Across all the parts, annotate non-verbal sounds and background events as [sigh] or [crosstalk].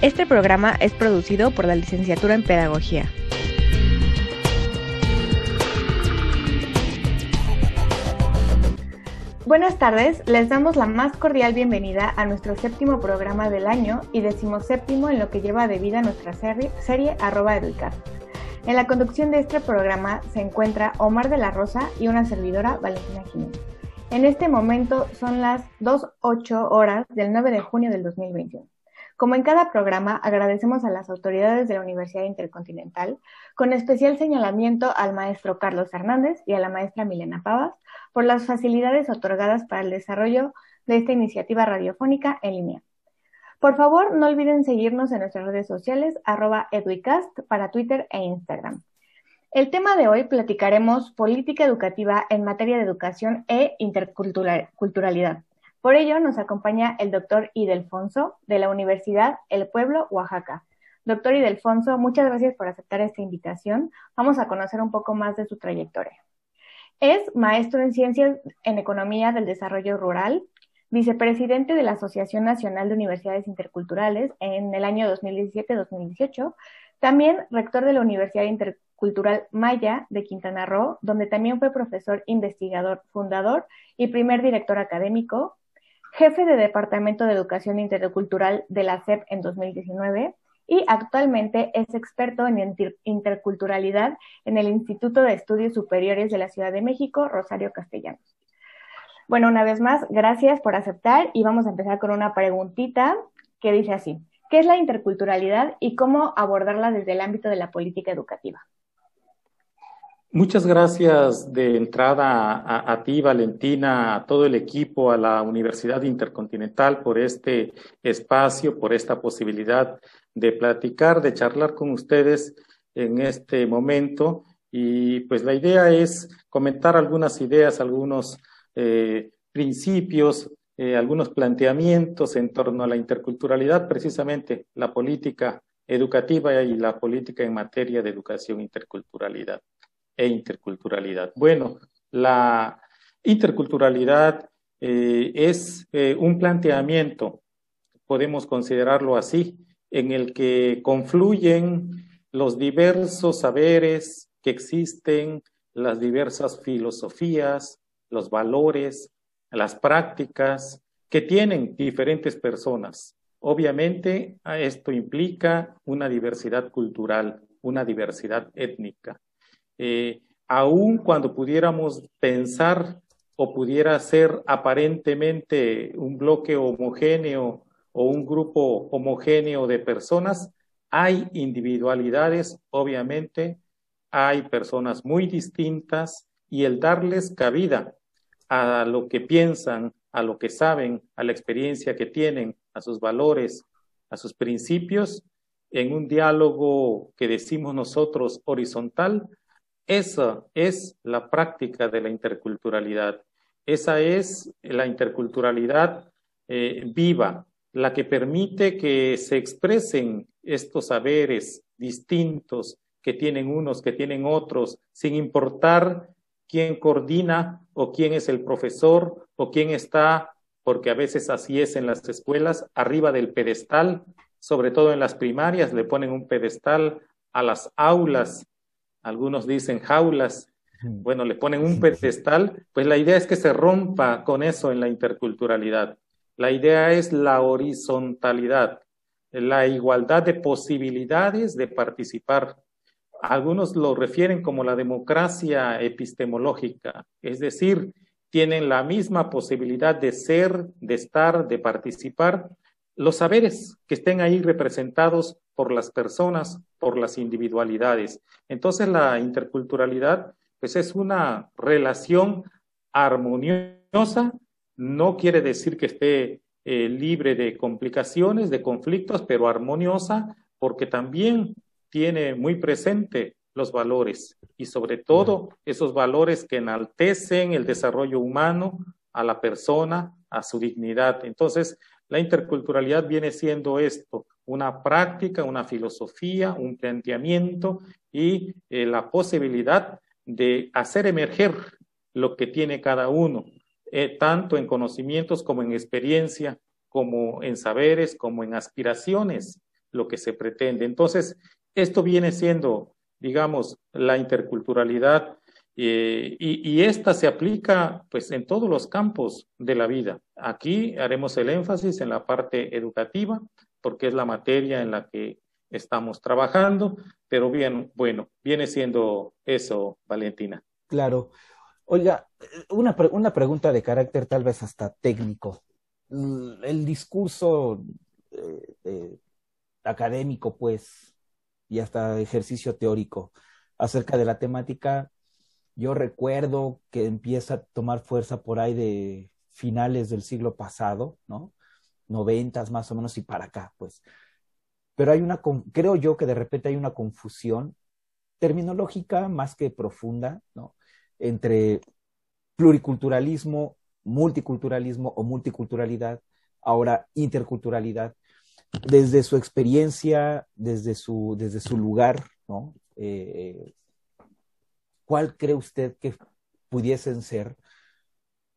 Este programa es producido por la Licenciatura en Pedagogía. Buenas tardes, les damos la más cordial bienvenida a nuestro séptimo programa del año y decimoséptimo en lo que lleva de vida nuestra serie, serie arroba Educast. En la conducción de este programa se encuentra Omar de la Rosa y una servidora, Valentina Jiménez. En este momento son las 2.08 horas del 9 de junio del 2021. Como en cada programa, agradecemos a las autoridades de la Universidad Intercontinental, con especial señalamiento al maestro Carlos Hernández y a la maestra Milena Pavas, por las facilidades otorgadas para el desarrollo de esta iniciativa radiofónica en línea. Por favor, no olviden seguirnos en nuestras redes sociales, arroba eduicast para Twitter e Instagram. El tema de hoy platicaremos política educativa en materia de educación e interculturalidad. Por ello nos acompaña el doctor Idelfonso de la Universidad El Pueblo, Oaxaca. Doctor Idelfonso, muchas gracias por aceptar esta invitación. Vamos a conocer un poco más de su trayectoria. Es maestro en Ciencias en Economía del Desarrollo Rural, vicepresidente de la Asociación Nacional de Universidades Interculturales en el año 2017-2018, también rector de la Universidad Intercultural Maya de Quintana Roo, donde también fue profesor investigador fundador y primer director académico, jefe de Departamento de Educación Intercultural de la SEP en 2019 y actualmente es experto en interculturalidad en el Instituto de Estudios Superiores de la Ciudad de México, Rosario Castellanos. Bueno, una vez más, gracias por aceptar y vamos a empezar con una preguntita que dice así. ¿Qué es la interculturalidad y cómo abordarla desde el ámbito de la política educativa? Muchas gracias de entrada a, ti, Valentina, a todo el equipo, a la Universidad Intercontinental por este espacio, por esta posibilidad de platicar, de charlar con ustedes en este momento. Y pues la idea es comentar algunas ideas, algunos eh, principios, eh, algunos planteamientos en torno a la interculturalidad, precisamente la política educativa y la política en materia de educación interculturalidad e interculturalidad. Bueno, la interculturalidad eh, es eh, un planteamiento, podemos considerarlo así, en el que confluyen los diversos saberes que existen, las diversas filosofías, los valores, las prácticas que tienen diferentes personas. Obviamente, esto implica una diversidad cultural, una diversidad étnica eh, aun cuando pudiéramos pensar o pudiera ser aparentemente un bloque homogéneo o un grupo homogéneo de personas, hay individualidades, obviamente, hay personas muy distintas y el darles cabida a lo que piensan, a lo que saben, a la experiencia que tienen, a sus valores, a sus principios, en un diálogo que decimos nosotros horizontal, esa es la práctica de la interculturalidad. Esa es la interculturalidad eh, viva, la que permite que se expresen estos saberes distintos que tienen unos, que tienen otros, sin importar quién coordina o quién es el profesor o quién está, porque a veces así es en las escuelas, arriba del pedestal, sobre todo en las primarias, le ponen un pedestal a las aulas algunos dicen jaulas, bueno, le ponen un pedestal, pues la idea es que se rompa con eso en la interculturalidad. La idea es la horizontalidad, la igualdad de posibilidades de participar. Algunos lo refieren como la democracia epistemológica, es decir, tienen la misma posibilidad de ser, de estar, de participar, los saberes que estén ahí representados por las personas, por las individualidades. Entonces la interculturalidad pues es una relación armoniosa, no quiere decir que esté eh, libre de complicaciones, de conflictos, pero armoniosa, porque también tiene muy presente los valores y sobre todo esos valores que enaltecen el desarrollo humano a la persona, a su dignidad. Entonces, la interculturalidad viene siendo esto, una práctica, una filosofía, un planteamiento y eh, la posibilidad de hacer emerger lo que tiene cada uno, eh, tanto en conocimientos como en experiencia, como en saberes, como en aspiraciones, lo que se pretende. Entonces, esto viene siendo, digamos, la interculturalidad eh, y, y, esta se aplica pues en todos los campos de la vida. Aquí haremos el énfasis en la parte educativa, porque es la materia en la que estamos trabajando, pero bien, bueno, viene siendo eso, Valentina. Claro. Oiga, una, una pregunta de carácter tal vez hasta técnico. El discurso eh, eh, académico, pues, y hasta ejercicio teórico acerca de la temática yo recuerdo que empieza a tomar fuerza por ahí de finales del siglo pasado, ¿no? Noventas más o menos y para acá, pues. Pero hay una, creo yo que de repente hay una confusión terminológica más que profunda, ¿no? Entre pluriculturalismo, multiculturalismo o multiculturalidad, ahora interculturalidad, desde su experiencia, desde su, desde su lugar, ¿no? Eh, ¿cuál cree usted que pudiesen ser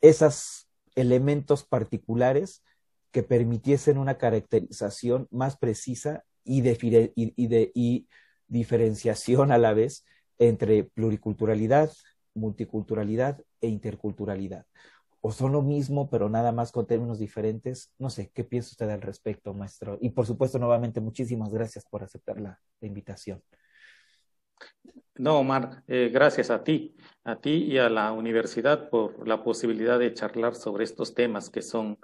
esos elementos particulares que permitiesen una caracterización más precisa y, de, diferenciación a la vez entre pluriculturalidad, multiculturalidad e interculturalidad? ¿O son lo mismo, pero nada más con términos diferentes? No sé, ¿qué piensa usted al respecto, maestro? Y por supuesto, nuevamente, muchísimas gracias por aceptar la invitación. No, Omar, eh, gracias a ti, a ti y a la universidad por la posibilidad de charlar sobre estos temas que son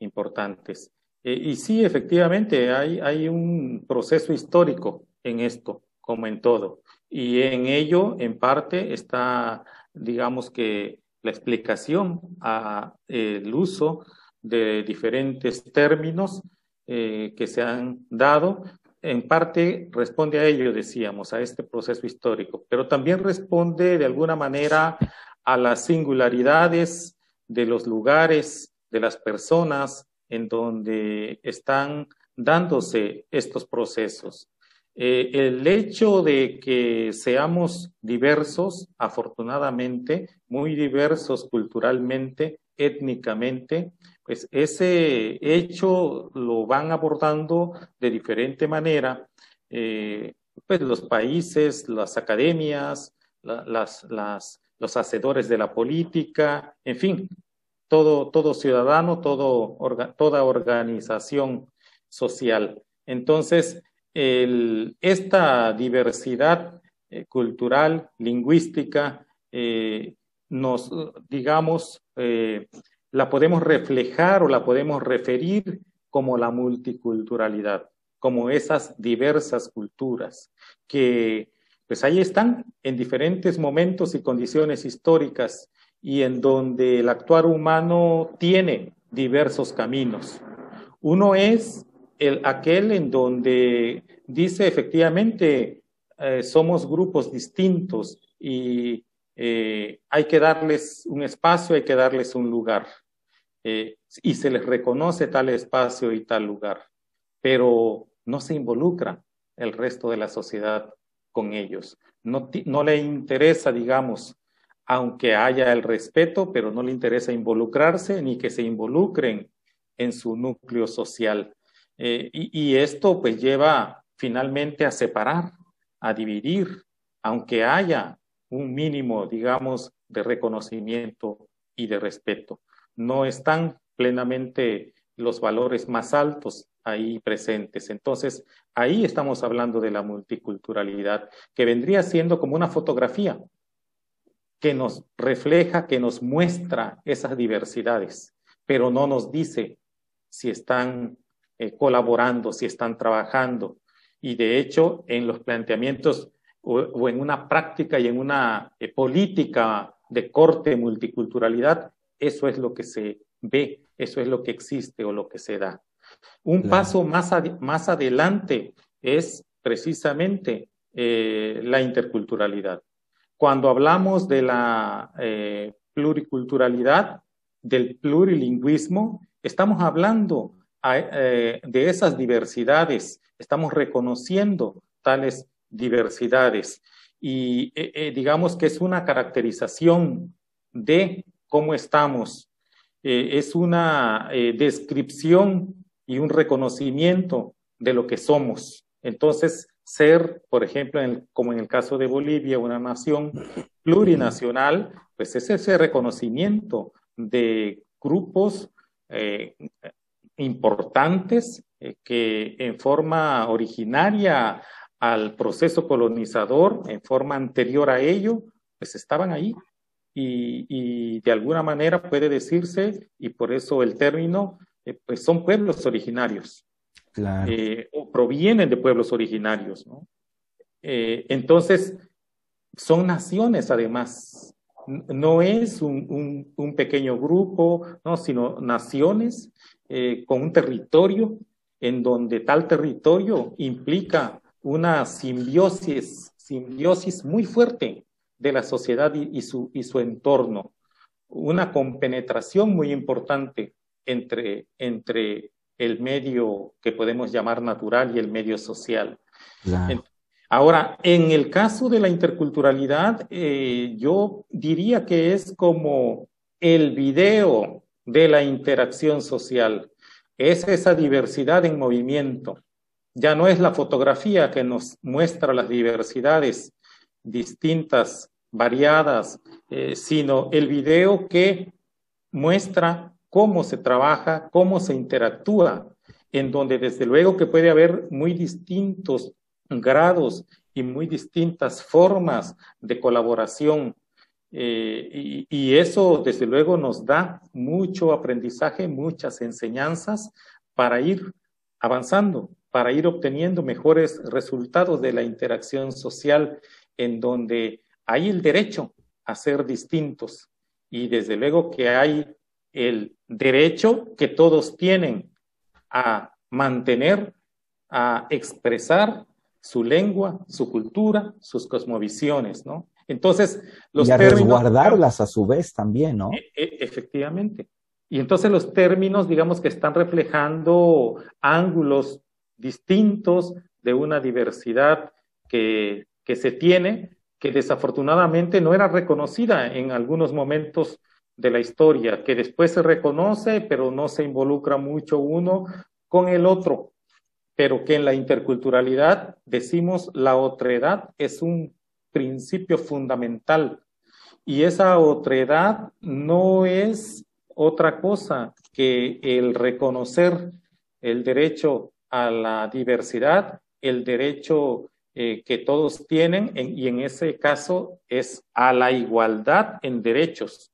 importantes. Eh, y sí, efectivamente, hay, hay un proceso histórico en esto, como en todo. Y en ello, en parte, está, digamos que, la explicación al uso de diferentes términos eh, que se han dado en parte responde a ello, decíamos, a este proceso histórico, pero también responde de alguna manera a las singularidades de los lugares, de las personas en donde están dándose estos procesos. Eh, el hecho de que seamos diversos, afortunadamente, muy diversos culturalmente, étnicamente, pues ese hecho lo van abordando de diferente manera, eh, pues los países, las academias, las, los hacedores de la política, en fin, todo, todo ciudadano, todo, toda organización social. Entonces, esta diversidad eh, cultural, lingüística, eh, nos, digamos, la podemos reflejar o la podemos referir como la multiculturalidad, como esas diversas culturas que pues ahí están en diferentes momentos y condiciones históricas y en donde el actuar humano tiene diversos caminos. Uno es el, aquel en donde dice efectivamente eh, somos grupos distintos y eh, hay que darles un espacio, hay que darles un lugar. Eh, y se les reconoce tal espacio y tal lugar, pero no se involucra el resto de la sociedad con ellos. No, no le interesa, digamos, aunque haya el respeto, pero no le interesa involucrarse ni que se involucren en su núcleo social. Eh, y, y, esto pues lleva finalmente a separar, a dividir, aunque haya un mínimo, digamos, de reconocimiento y de respeto. No están plenamente los valores más altos ahí presentes. Entonces, ahí estamos hablando de la multiculturalidad, que vendría siendo como una fotografía que nos refleja, que nos muestra esas diversidades, pero no nos dice si están eh, colaborando, si están trabajando. Y de hecho, en los planteamientos o, en una práctica y en una eh, política de corte multiculturalidad, eso es lo que se ve Eso es lo que existe o lo que se da. Un paso más, más adelante es precisamente eh, la interculturalidad. Cuando hablamos de la eh, pluriculturalidad, del plurilingüismo, estamos hablando eh, de esas diversidades, estamos reconociendo tales diversidades. Y digamos que es una caracterización de cómo estamos, es una descripción y un reconocimiento de lo que somos. Entonces, ser, por ejemplo, como en el caso de Bolivia, una nación plurinacional, pues es ese reconocimiento de grupos eh, importantes eh, que en forma originaria al proceso colonizador, en forma anterior a ello, pues estaban ahí. Y, y de alguna manera puede decirse, y por eso el término, eh, pues son pueblos originarios, eh, o provienen de pueblos originarios. Eh, entonces, son naciones además, no es un, pequeño grupo, ¿no? sino naciones con un territorio en donde tal territorio implica una simbiosis, simbiosis muy fuerte de la sociedad y, su, y su entorno, una compenetración muy importante entre, entre el medio que podemos llamar natural y el medio social. Ahora, en el caso de la interculturalidad, eh, yo diría que es como el video de la interacción social. Es esa diversidad en movimiento. Ya no es la fotografía que nos muestra las diversidades distintas, variadas, eh, sino el video que muestra cómo se trabaja, cómo se interactúa, en donde desde luego que puede haber muy distintos grados y muy distintas formas de colaboración. Eh, y, eso desde luego nos da mucho aprendizaje, muchas enseñanzas para ir avanzando, para ir obteniendo mejores resultados de la interacción social en donde hay el derecho a ser distintos y desde luego que hay el derecho que todos tienen a mantener, a expresar su lengua, su cultura, sus cosmovisiones, ¿no? Entonces, los y a resguardarlas a su vez también, ¿no? E, e, efectivamente. Y entonces los términos, digamos que están reflejando ángulos distintos de una diversidad que, que se tiene, que desafortunadamente no era reconocida en algunos momentos de la historia, que después se reconoce, pero no se involucra mucho uno con el otro, pero que en la interculturalidad decimos la otredad es un principio fundamental. Y esa otredad no es otra cosa que el reconocer el derecho a la diversidad, el derecho eh, que todos tienen, y en ese caso es a la igualdad en derechos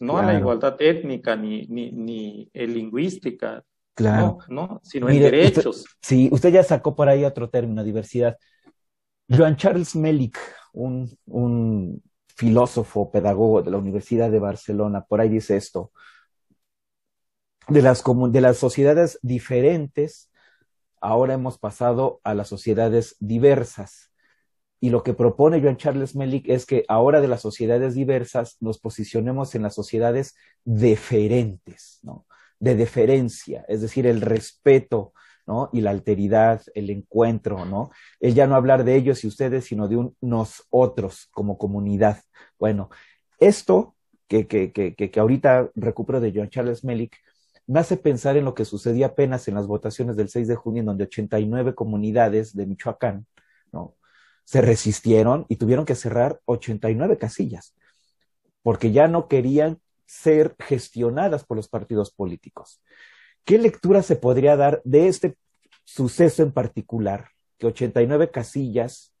no a la igualdad étnica ni, ni, ni lingüística, claro. no, sino en derechos. sí, usted ya sacó por ahí otro término, diversidad. Joan Charles Melik, un, un filósofo, pedagogo de la Universidad de Barcelona, por ahí dice esto, de las, de las sociedades diferentes, ahora hemos pasado a las sociedades diversas. Y lo que propone Joan Charles Melik es que ahora de las sociedades diversas nos posicionemos en las sociedades deferentes, ¿no? De deferencia, es decir, el respeto, ¿no? Y la alteridad, el encuentro, ¿no? El ya no hablar de ellos y ustedes, sino de un nosotros como comunidad. Bueno, esto que, que, que, que ahorita recupero de Joan Charles Melik, me hace pensar en lo que sucedía apenas en las votaciones del 6 de junio, en donde 89 comunidades de Michoacán, ¿no? Se resistieron y tuvieron que cerrar 89 casillas, porque ya no querían ser gestionadas por los partidos políticos. ¿Qué lectura se podría dar de este suceso en particular? Que 89 casillas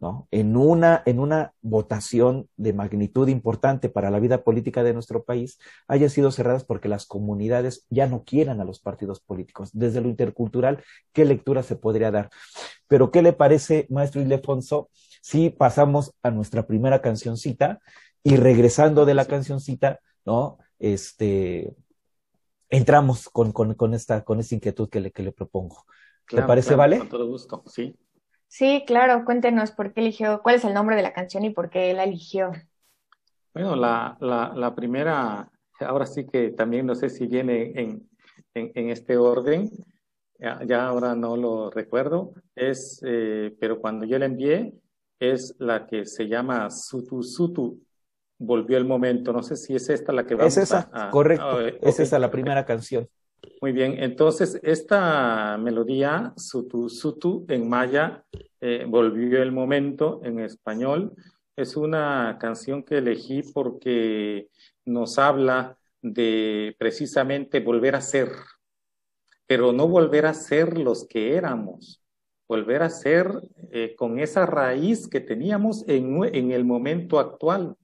¿no? En una, en una votación de magnitud importante para la vida política de nuestro país, hayan sido cerradas porque las comunidades ya no quieran a los partidos políticos. Desde lo intercultural, ¿qué lectura se podría dar? Pero, ¿qué le parece, maestro Ildefonso, si pasamos a nuestra primera cancioncita y regresando de la cancioncita, ¿no? Este, entramos con, con, con, esta, con esta inquietud que le, que le propongo. ¿Te parece, Vale? Con todo gusto, sí. Sí, claro, cuéntenos por qué eligió, cuál es el nombre de la canción y por qué la eligió. Bueno, la, la, la primera, ahora sí que también no sé si viene en, en, en este orden, ya, ya, ahora no lo recuerdo, es, eh, pero cuando yo la envié, es la que se llama Sutu Sutu, volvió el momento, no sé si es esta la que vamos Es esa, a, a, correcto, a- es ok, esa la primera canción. Muy bien, entonces esta melodía, Sutu Sutu, en maya, eh, volvió el momento en español. Es una canción que elegí porque nos habla de precisamente volver a ser, pero no volver a ser los que éramos, volver a ser eh, con esa raíz que teníamos en, en el momento actual.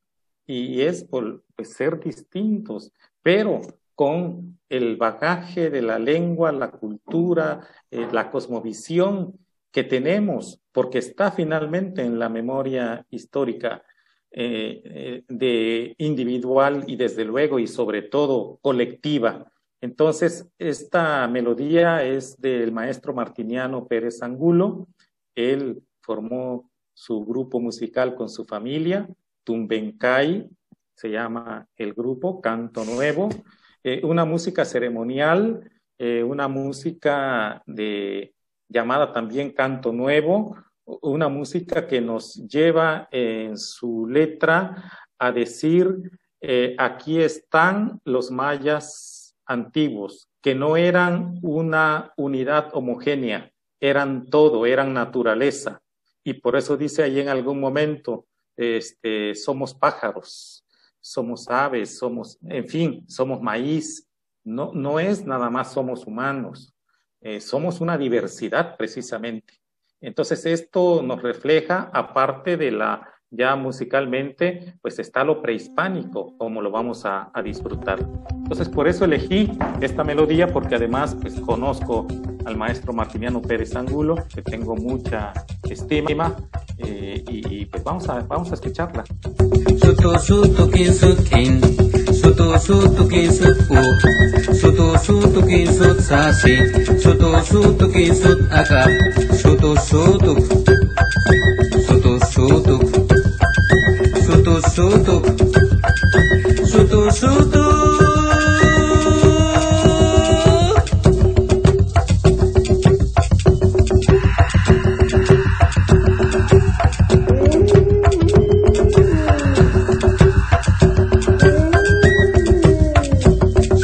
Y es por pues, ser distintos, pero con el bagaje de la lengua, la cultura, eh, la cosmovisión que tenemos, porque está finalmente en la memoria histórica eh, eh, de individual y desde luego y sobre todo colectiva. Entonces, esta melodía es del maestro Martiniano Pérez Angulo. Él formó su grupo musical con su familia, Tumbencay, se llama el grupo, Canto Nuevo, eh, una música ceremonial, eh, una música de, llamada también Canto Nuevo, una música que nos lleva en su letra a decir, eh, aquí están los mayas antiguos, que no eran una unidad homogénea, eran todo, eran naturaleza. Y por eso dice ahí en algún momento, este, somos pájaros, somos aves, somos, en fin, somos maíz. No, no es nada más somos humanos, eh, somos una diversidad precisamente. Entonces esto nos refleja, aparte de la ya musicalmente, pues está lo prehispánico, como lo vamos a, disfrutar. Entonces por eso elegí esta melodía, porque además pues conozco al maestro Martiniano Pérez Angulo, que tengo mucha estima, eh, y, y, pues vamos a, vamos a escucharla. Sutu sutu, sutu sutu.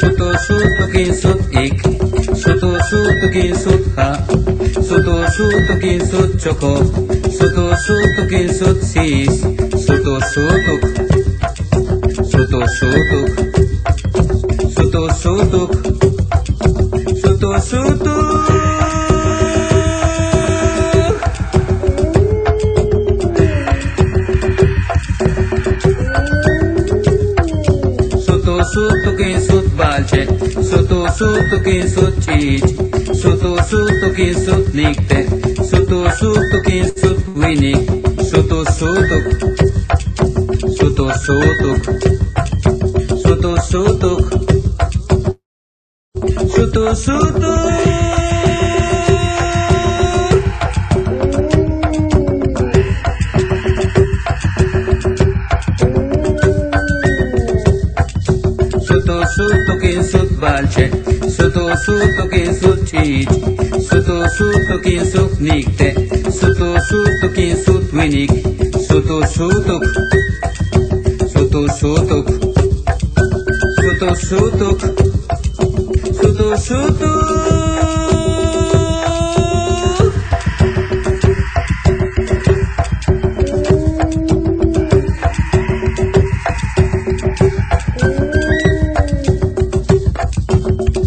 Sutu sutu kin sut ik, sutu sutu kin sut ha, sutu sutu kin sut choko, sutu sutu kin sut sis, sutu sutuk, sutu sutuk, sutu sutuk, sutu sutuk. Sutu sutu kin sut balche, sutu sutu kin sut chich, sutu sutu kin sut nikte, sutu sutu kin sut winik, sutu sutuk, sutu sutuk, sutu sutuk, sutu sutuk. Sutu sutu kin sut balche, sutu sutu kin sut chich, sutu sutu kin sut nikte, sutu sutu kin sut winik, sutu sutuk, sutu sutuk, sutu sutuk.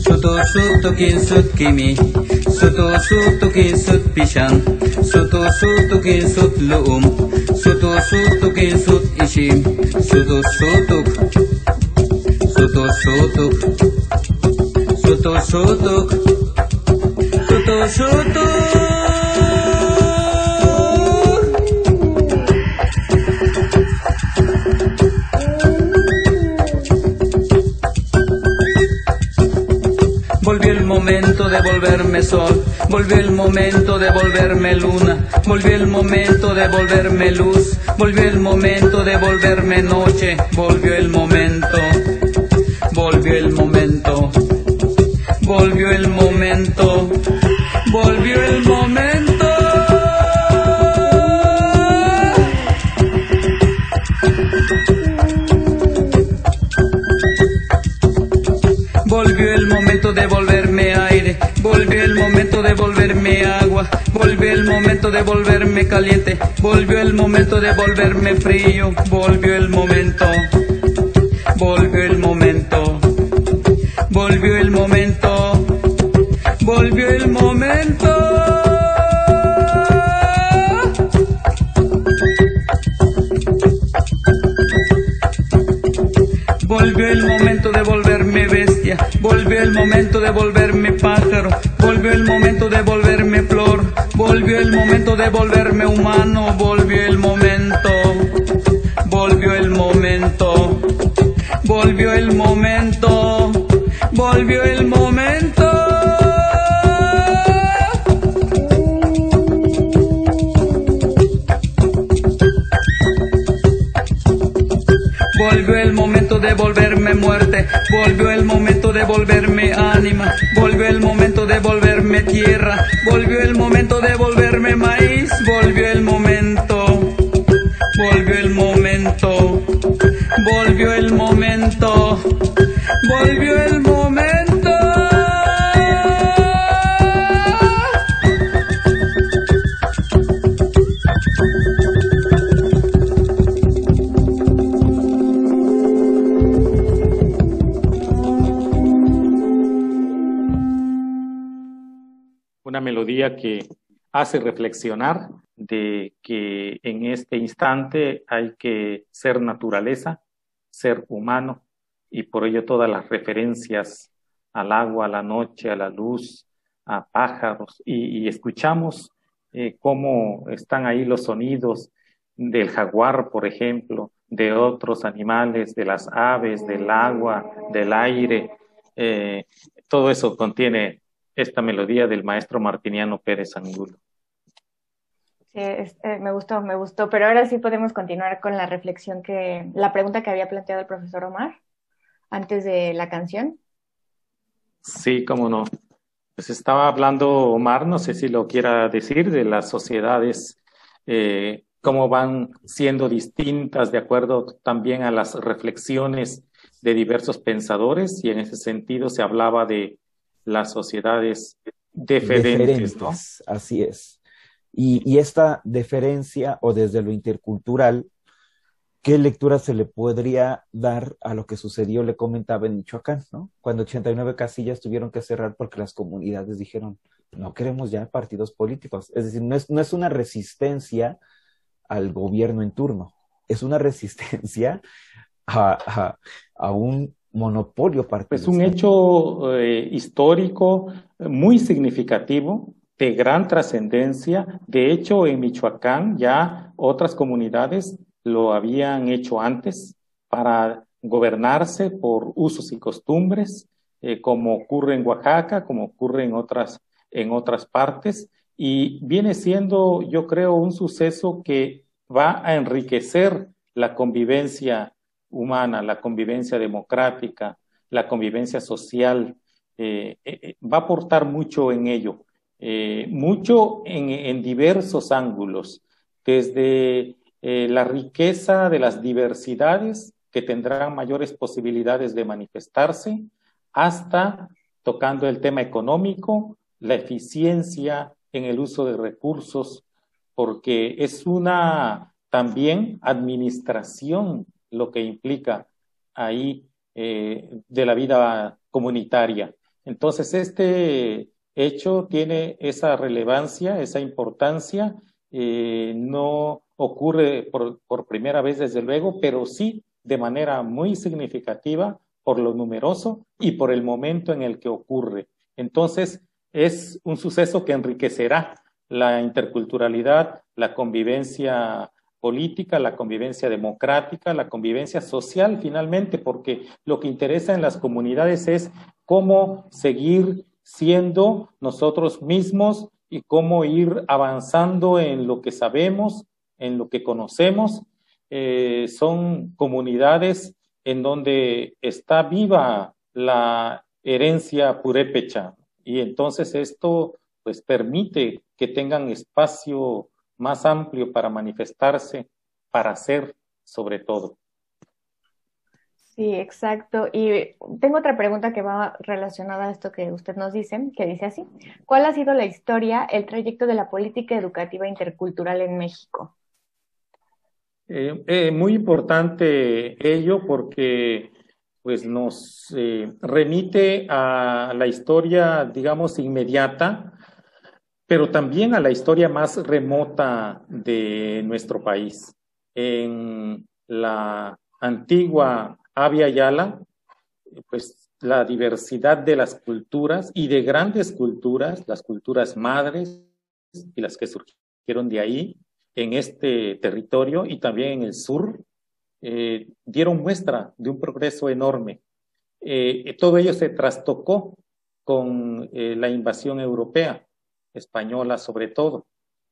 Sutu sutu kin sut kimi, sutu sutu kin sut pishan, sutu sutu kin sut luum, sutu sutu kin sut ishim, sutu sutuk, sutu sutuk, sutu sutuk, sutu sutuk. de volverme sol, volvió el momento de volverme luna, volvió el momento de volverme luz, volvió el momento de volverme noche, volvió el momento, volvió el momento. Volvió el momento de volverme aire, volvió el momento de volverme agua, volvió el momento de volverme caliente, volvió el momento de volverme frío, volvió el momento, volvió momento de volverme pájaro, volvió el momento de volverme flor, volvió el momento de volverme humano, volvió el momento, volvió el momento, volvió el momento, volvió el momento. Volvió el momento de volverme muerte, volvió el momento volverme ánima, volvió el momento de volverme tierra, volvió el momento de volverme maíz, volvió el momento, volvió el momento, volvió el momento, volvió el momento. Que hace reflexionar de que en este instante hay que ser naturaleza, ser humano, y por ello todas las referencias al agua, a la noche, a la luz, a pájaros, y, y escuchamos eh, cómo están ahí los sonidos del jaguar, por ejemplo, de otros animales, de las aves, del agua, del aire. Eh, todo eso contiene esta melodía del maestro Martiniano Pérez Angulo. Sí, es, eh, me gustó, me gustó, pero ahora sí podemos continuar con la reflexión que, la pregunta que había planteado el profesor Omar antes de la canción. Sí, cómo no. Pues estaba hablando Omar, no sé si lo quiera decir, de las sociedades, eh, cómo van siendo distintas de acuerdo también a las reflexiones de diversos pensadores, y en ese sentido se hablaba de las sociedades deferentes. Así es. Y, y, esta deferencia o desde lo intercultural, ¿qué lectura se le podría dar a lo que sucedió, le comentaba en Michoacán, ¿no? Cuando 89 casillas tuvieron que cerrar porque las comunidades dijeron, no queremos ya partidos políticos. Es decir, no es, no es una resistencia al gobierno en turno, es una [laughs] resistencia a, a, a un monopolio partidista. Es un hecho eh, histórico muy significativo, de gran trascendencia. De hecho, en Michoacán ya otras comunidades lo habían hecho antes para gobernarse por usos y costumbres, eh, como ocurre en Oaxaca, como ocurre en otras, en otras partes, y viene siendo, yo creo, un suceso que va a enriquecer la convivencia humana, la convivencia democrática, la convivencia social, eh, eh, va a aportar mucho en ello, eh, mucho en, en, diversos ángulos, desde eh, la riqueza de las diversidades que tendrán mayores posibilidades de manifestarse, hasta tocando el tema económico, la eficiencia en el uso de recursos, porque es una también administración lo que implica ahí eh, de la vida comunitaria. Entonces, este hecho tiene esa relevancia, esa importancia, eh, no ocurre por, por, primera vez, desde luego, pero sí de manera muy significativa por lo numeroso y por el momento en el que ocurre. Entonces, es un suceso que enriquecerá la interculturalidad, la convivencia política, la convivencia democrática, la convivencia social finalmente, porque lo que interesa en las comunidades es cómo seguir siendo nosotros mismos y cómo ir avanzando en lo que sabemos, en lo que conocemos. Eh, son comunidades en donde está viva la herencia purépecha y entonces esto pues permite que tengan espacio más amplio para manifestarse, para ser sobre todo. Sí, exacto. Y tengo otra pregunta que va relacionada a esto que usted nos dice, que dice así. ¿Cuál ha sido la historia, el trayecto de la política educativa intercultural en México? Eh, eh, muy importante ello porque pues nos eh, remite a la historia, digamos, inmediata, pero también a la historia más remota de nuestro país. En la antigua Avia Yala, pues la diversidad de las culturas y de grandes culturas, las culturas madres y las que surgieron de ahí en este territorio y también en el sur, eh, dieron muestra de un progreso enorme. Eh, todo ello se trastocó con eh, la invasión europea, española sobre todo,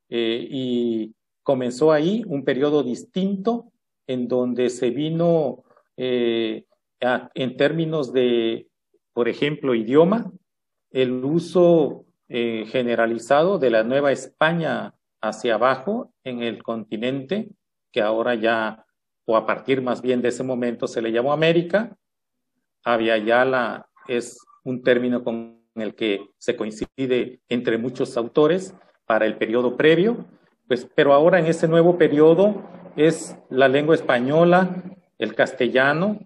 y comenzó ahí un periodo distinto en donde se vino en términos de, por ejemplo, idioma, el uso generalizado de la Nueva España hacia abajo en el continente, que ahora ya o a partir más bien de ese momento se le llamó América. Yala es un término el que se coincide entre muchos autores para el periodo previo, pues, pero ahora en ese nuevo periodo es la lengua española, el castellano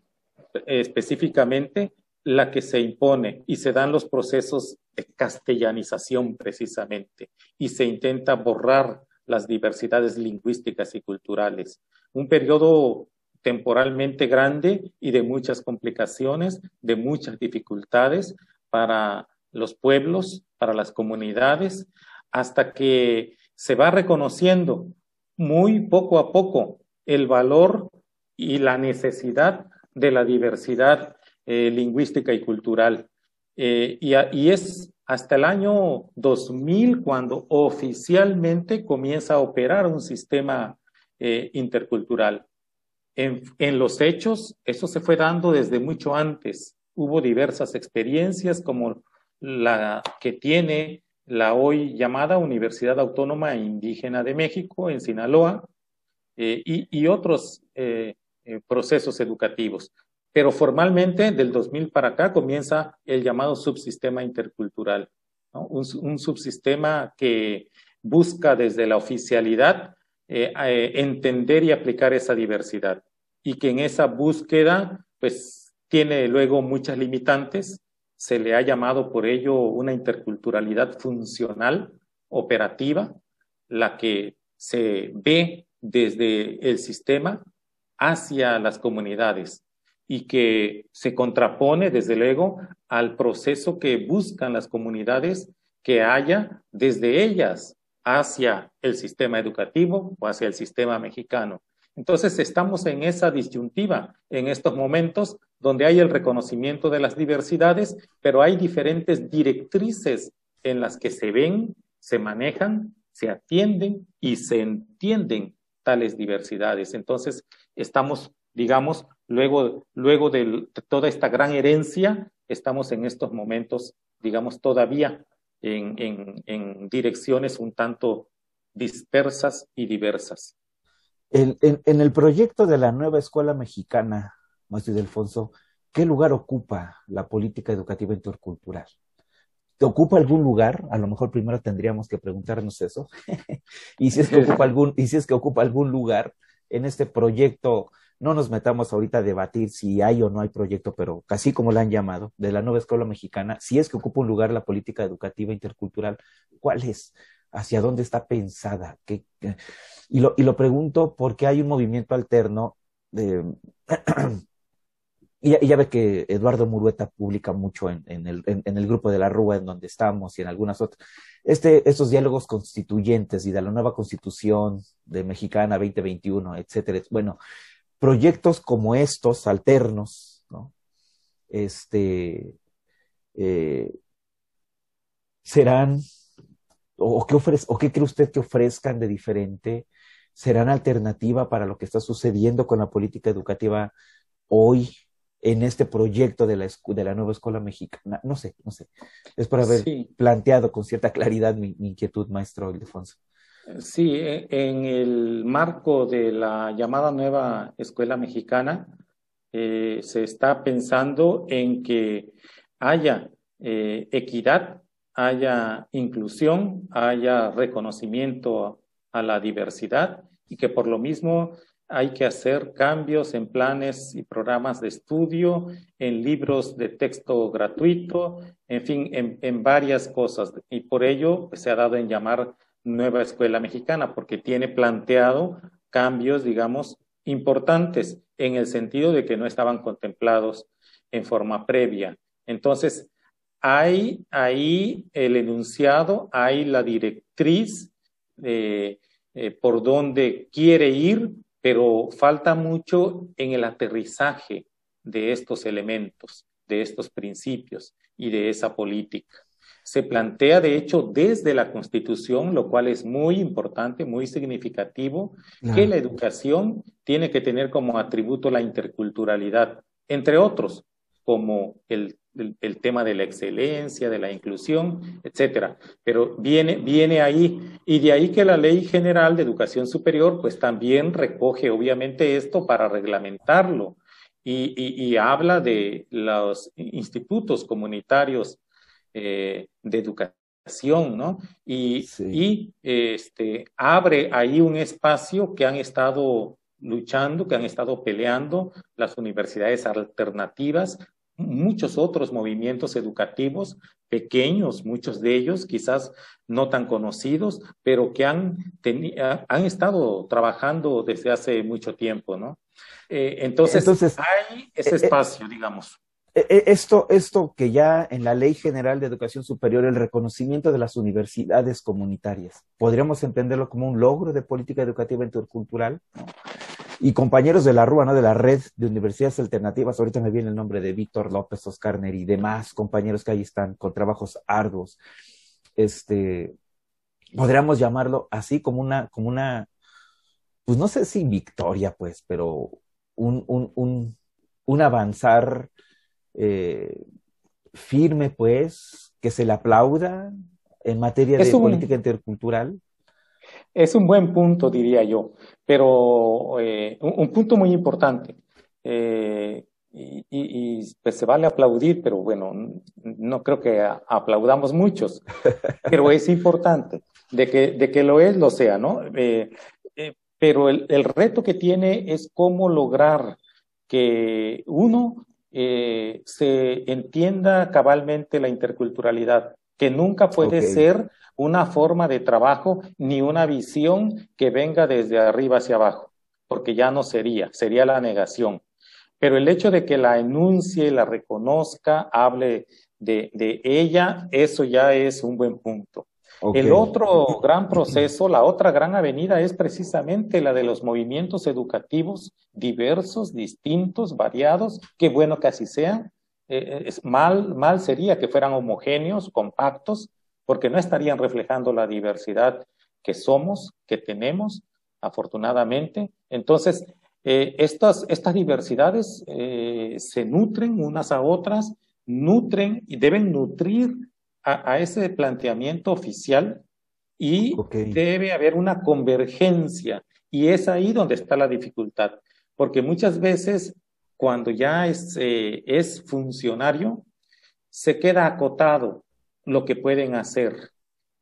específicamente, la que se impone y se dan los procesos de castellanización precisamente y se intenta borrar las diversidades lingüísticas y culturales. Un periodo temporalmente grande y de muchas complicaciones, de muchas dificultades para los pueblos, para las comunidades, hasta que se va reconociendo muy poco a poco el valor y la necesidad de la diversidad eh, lingüística y cultural. Eh, y, es hasta el año 2000 cuando oficialmente comienza a operar un sistema eh, intercultural. En, en, los hechos, eso se fue dando desde mucho antes. Hubo diversas experiencias como la que tiene la hoy llamada Universidad Autónoma Indígena de México en Sinaloa eh, y, otros eh, eh procesos educativos. Pero formalmente, del 2000 para acá, comienza el llamado subsistema intercultural, un, subsistema que busca desde la oficialidad entender y aplicar esa diversidad y que en esa búsqueda pues tiene luego muchas limitantes. Se le ha llamado por ello una interculturalidad funcional, operativa, la que se ve desde el sistema hacia las comunidades y que se contrapone, desde luego, al proceso que buscan las comunidades que haya desde ellas hacia el sistema educativo o hacia el sistema mexicano. Entonces estamos en esa disyuntiva en estos momentos donde hay el reconocimiento de las diversidades, pero hay diferentes directrices en las que se ven, se manejan, se atienden y se entienden tales diversidades. Entonces estamos, digamos, luego, luego de toda esta gran herencia, estamos en estos momentos, digamos, todavía en, direcciones un tanto dispersas y diversas. En, el proyecto de la nueva escuela mexicana, Maestro Delfonso, ¿qué lugar ocupa la política educativa intercultural? ¿Te ocupa algún lugar? A lo mejor primero tendríamos que preguntarnos eso. [laughs] y si es que ocupa [laughs] algún, y si es que ocupa algún lugar en este proyecto no nos metamos ahorita a debatir si hay o no hay proyecto, pero casi como la han llamado, de la nueva escuela mexicana, si es que ocupa un lugar la política educativa intercultural, ¿cuál es? ¿Hacia dónde está pensada? Y, lo, y lo pregunto porque hay un movimiento alterno de... [clears throat] Y ya, ve que Eduardo Murueta publica mucho en, el, en, el, grupo de la Rúa en donde estamos y en algunas otras. Este, estos diálogos constituyentes y de la nueva constitución de Mexicana 2021, etcétera. Bueno, proyectos como estos, alternos, ¿no? Este, eh, serán, o qué, ofrece, o qué cree usted que ofrezcan de diferente, serán alternativa para lo que está sucediendo con la política educativa hoy en este proyecto de la, de la nueva escuela mexicana. No sé, no sé. Es por haber planteado con cierta claridad mi, inquietud, maestro Ildefonso. Sí, e, en el marco de la llamada nueva escuela mexicana, eh, se está pensando en que haya eh, equidad, haya inclusión, haya reconocimiento a la diversidad y que por lo mismo hay que hacer cambios en planes y programas de estudio, en libros de texto gratuito, en fin, en, varias cosas. Y por ello pues, se ha dado en llamar Nueva Escuela Mexicana, porque tiene planteado cambios, digamos, importantes en el sentido de que no estaban contemplados en forma previa. Entonces, hay ahí el enunciado, hay la directriz eh, por donde quiere ir pero falta mucho en el aterrizaje de estos elementos, de estos principios y de esa política. Se plantea, de hecho, desde la Constitución, lo cual es muy importante, muy significativo, que la educación tiene que tener como atributo la interculturalidad, entre otros, como el el, tema de la excelencia, de la inclusión, etcétera. Pero viene, viene ahí, y de ahí que la Ley General de Educación Superior, pues también recoge obviamente esto para reglamentarlo y, y, habla de los institutos comunitarios eh, de educación, ¿no? Y, y este, abre ahí un espacio que han estado luchando, que han estado peleando las universidades alternativas muchos otros movimientos educativos pequeños, muchos de ellos quizás no tan conocidos, pero que han, han estado trabajando desde hace mucho tiempo, ¿no? Eh, entonces, hay ese eh, eh, espacio, digamos. Esto, esto que ya en la Ley General de Educación Superior, el reconocimiento de las universidades comunitarias, podríamos entenderlo como un logro de política educativa intercultural, ¿no? Y compañeros de la RUA, ¿no? De la red de universidades alternativas. Ahorita me viene el nombre de Víctor López Oscarner y demás compañeros que ahí están con trabajos arduos. Este, podríamos llamarlo así como una, como una, pues no sé si victoria, pues, pero un, un, un, un avanzar eh, firme, pues, que se le aplauda en materia de política intercultural. Es un buen punto, diría yo, pero eh, un, punto muy importante. Eh, y, pues se vale aplaudir, pero bueno, no creo que aplaudamos muchos, [laughs] pero es importante de que, de que lo es, lo sea, ¿no? Eh, pero el, el, reto que tiene es cómo lograr que uno se entienda cabalmente la interculturalidad, que nunca puede ser una forma de trabajo ni una visión que venga desde arriba hacia abajo, porque ya no sería, sería la negación. Pero el hecho de que la enuncie, la reconozca, hable de, de ella, eso ya es un buen punto. El otro gran proceso, la otra gran avenida es precisamente la de los movimientos educativos diversos, distintos, variados, qué bueno que así sean. Eh, eh, es mal, mal sería que fueran homogéneos, compactos, porque no estarían reflejando la diversidad que somos, que tenemos, afortunadamente. Entonces, eh, estas, estas diversidades eh, se nutren unas a otras, nutren y deben nutrir a, ese planteamiento oficial y debe haber una convergencia. Y es ahí donde está la dificultad, porque muchas veces cuando ya es, eh, es funcionario, se queda acotado lo que pueden hacer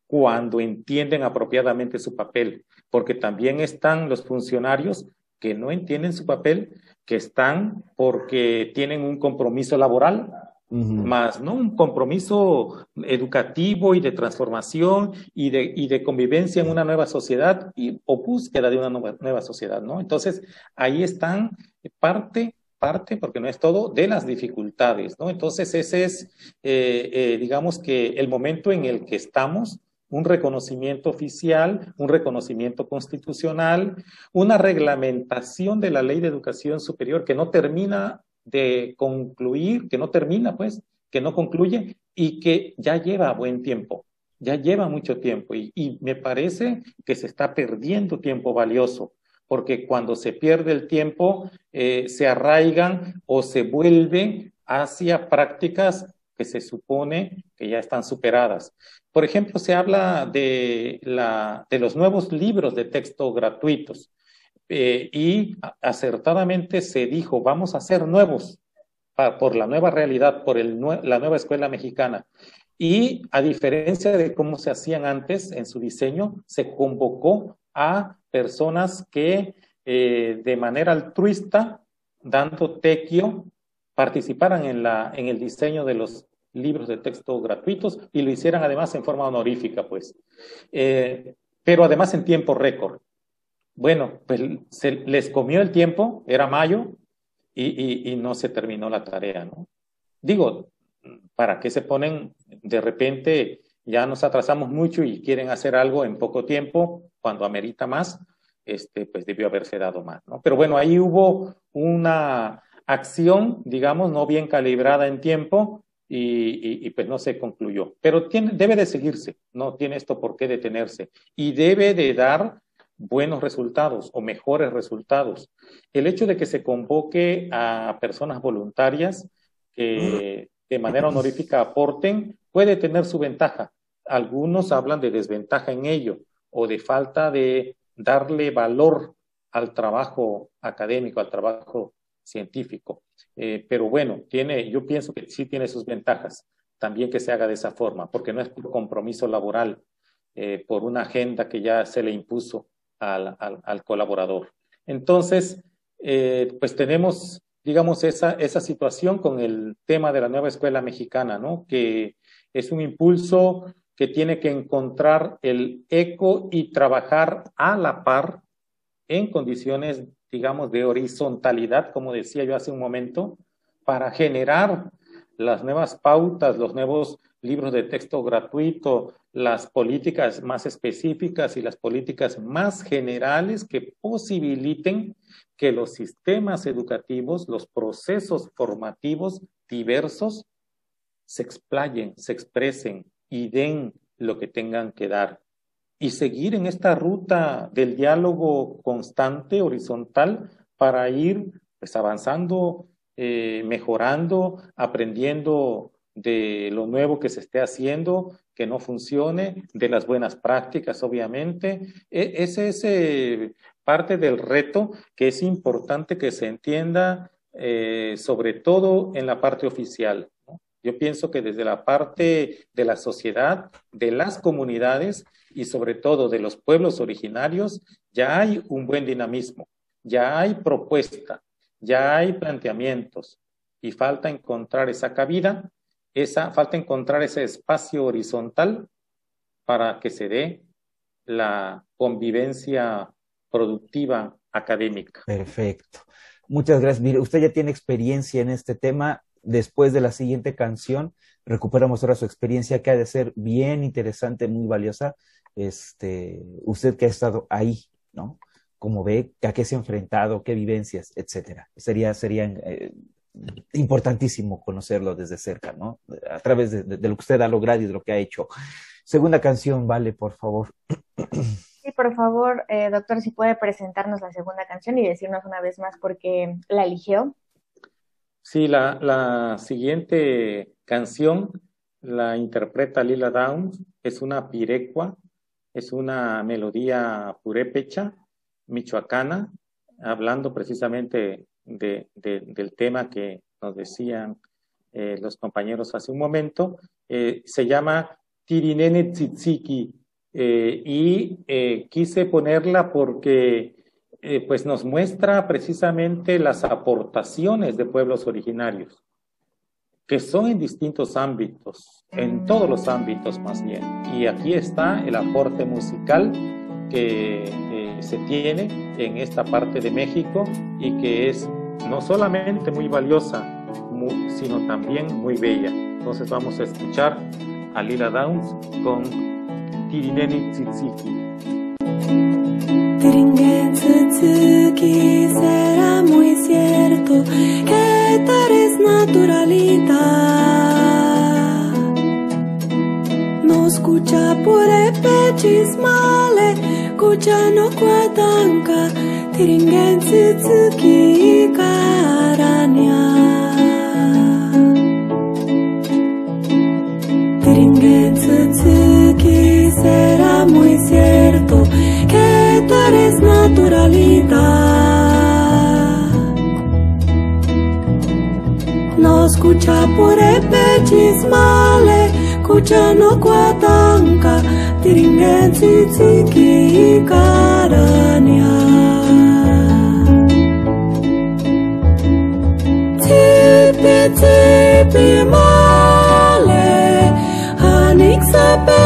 cuando entienden apropiadamente su papel, porque también están los funcionarios que no entienden su papel, que están porque tienen un compromiso laboral, más no un compromiso educativo y de transformación y de, y de convivencia en una nueva sociedad y, o búsqueda de una nueva, nueva sociedad, ¿no? Entonces, ahí están parte parte, porque no es todo, de las dificultades, ¿no? Entonces ese es, eh, eh, digamos que el momento en el que estamos, un reconocimiento oficial, un reconocimiento constitucional, una reglamentación de la ley de educación superior que no termina de concluir, que no termina, pues, que no concluye y que ya lleva buen tiempo. ya lleva mucho tiempo y, y me parece que se está perdiendo tiempo valioso porque cuando se pierde el tiempo, eh, se arraigan o se vuelven hacia prácticas que se supone que ya están superadas. Por ejemplo, se habla de, la, de los nuevos libros de texto gratuitos eh, y acertadamente se dijo, vamos a ser nuevos por la nueva realidad, por la nueva escuela mexicana. Y a diferencia de cómo se hacían antes en su diseño, se convocó a personas que eh, de manera altruista, dando tequio, participaran en, la, en el diseño de los libros de texto gratuitos y lo hicieran además en forma honorífica, pues. Eh, pero además en tiempo récord. Bueno, pues se les comió el tiempo, era mayo, y, no se terminó la tarea, ¿no? Digo, ¿para qué se ponen de repente ya nos atrasamos mucho y quieren hacer algo en poco tiempo, cuando amerita más, este, pues debió haberse dado más, ¿no? Pero bueno, ahí hubo una acción, digamos, no bien calibrada en tiempo y, y, pues no se concluyó. Pero tiene, debe de seguirse, no tiene esto por qué detenerse y debe de dar buenos resultados o mejores resultados. El hecho de que se convoque a personas voluntarias que de manera honorífica aporten puede tener su ventaja. Algunos hablan de desventaja en ello o de falta de darle valor al trabajo académico, al trabajo científico. Eh, pero bueno, tiene, yo pienso que sí tiene sus ventajas también que se haga de esa forma, porque no es por compromiso laboral, eh, por una agenda que ya se le impuso al, al, colaborador. Entonces, eh, pues tenemos, digamos, esa, esa situación con el tema de la nueva escuela mexicana, ¿no? Que es un impulso que tiene que encontrar el eco y trabajar a la par en condiciones, digamos, de horizontalidad, como decía yo hace un momento, para generar las nuevas pautas, los nuevos libros de texto gratuito, las políticas más específicas y las políticas más generales que posibiliten que los sistemas educativos, los procesos formativos diversos se explayen, se expresen, y den lo que tengan que dar. Y seguir en esta ruta del diálogo constante, horizontal, para ir pues, avanzando, eh, mejorando, aprendiendo de lo nuevo que se esté haciendo, que no funcione, de las buenas prácticas, obviamente. E ese es eh, parte del reto que es importante que se entienda, eh, sobre todo en la parte oficial. Yo pienso que desde la parte de la sociedad, de las comunidades y sobre todo de los pueblos originarios, ya hay un buen dinamismo, ya hay propuesta, ya hay planteamientos y falta encontrar esa cabida, esa, falta encontrar ese espacio horizontal para que se dé la convivencia productiva académica. Perfecto. Muchas gracias. Mire, usted ya tiene experiencia en este tema después de la siguiente canción, recuperamos ahora su experiencia que ha de ser bien interesante, muy valiosa. Este, usted que ha estado ahí, ¿no? Como ve, a qué se ha enfrentado, qué vivencias, etcétera. Sería, sería eh, importantísimo conocerlo desde cerca, ¿no? A través de, de, de, lo que usted ha logrado y de lo que ha hecho. Segunda canción, vale, por favor. Sí, por favor, eh, doctor, si puede presentarnos la segunda canción y decirnos una vez más por qué la eligió. Sí, la, la siguiente canción la interpreta Lila Downs, es una pirecua, es una melodía purépecha, michoacana, hablando precisamente de, de, del tema que nos decían eh, los compañeros hace un momento. Eh, se llama Tirinene Tzitziki eh, y eh, quise ponerla porque pues nos muestra precisamente las aportaciones de pueblos originarios, que son en distintos ámbitos, en todos los ámbitos más bien. Y aquí está el aporte musical que eh, se tiene en esta parte de México y que es no solamente muy valiosa, muy, sino también muy bella. Entonces vamos a escuchar a Lila Downs con Tirineni Tzitziki. Tringuetsuki será muy cierto que eres naturalita. No escucha chismale kuchano kwatanka tiringen tsutsuki karanya tiringen tsutsuki será muy cierto que tú eres naturalidad no escucha por chismale kuchano kwatanka dimineții țichii carania. Țipe, țipe male, anixa pe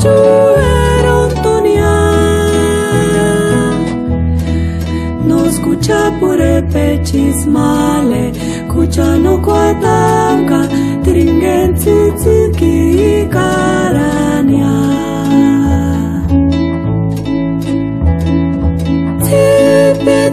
ciuerontonia. Nos cu ceapure pe cismale, cu ceanu cu atanca, tringenții țichii carania.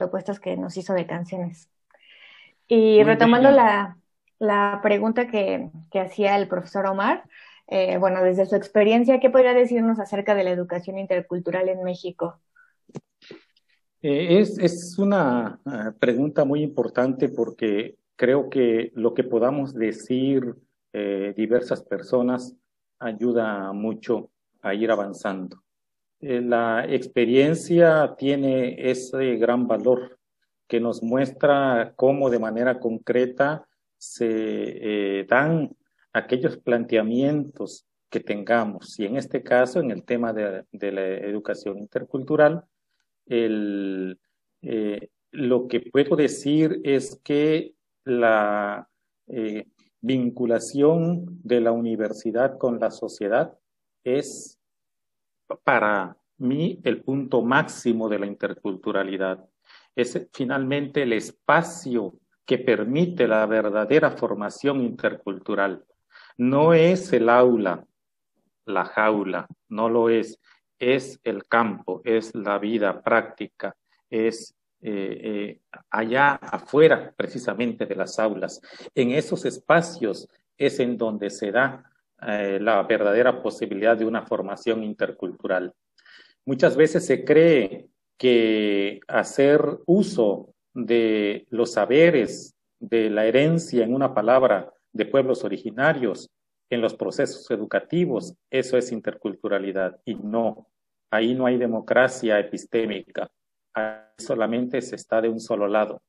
propuestas que nos hizo de canciones. Y retomando la, la pregunta que, que hacía el profesor Omar, eh, bueno, desde su experiencia, ¿qué podría decirnos acerca de la educación intercultural en México? Eh, es, es una ah, pregunta muy importante porque creo que lo que podamos decir eh, diversas personas ayuda mucho a ir avanzando. Eh, la experiencia tiene ese gran valor que nos muestra cómo de manera concreta se eh, dan aquellos planteamientos que tengamos. Y en este caso, en el tema de, la educación intercultural, el, eh, lo que puedo decir es que la vinculación de la universidad con la sociedad es para mí el punto máximo de la interculturalidad. Es finalmente el espacio que permite la verdadera formación intercultural. No es el aula, la jaula, no lo es. Es el campo, es la vida práctica, es eh, eh, allá afuera precisamente de las aulas. En esos espacios es en donde se da eh, la verdadera posibilidad de una formación intercultural. Muchas veces se cree que hacer uso de los saberes, de la herencia en una palabra de pueblos originarios en los procesos educativos, eso es interculturalidad. Y no, ahí no hay democracia epistémica, solamente se está de un solo lado.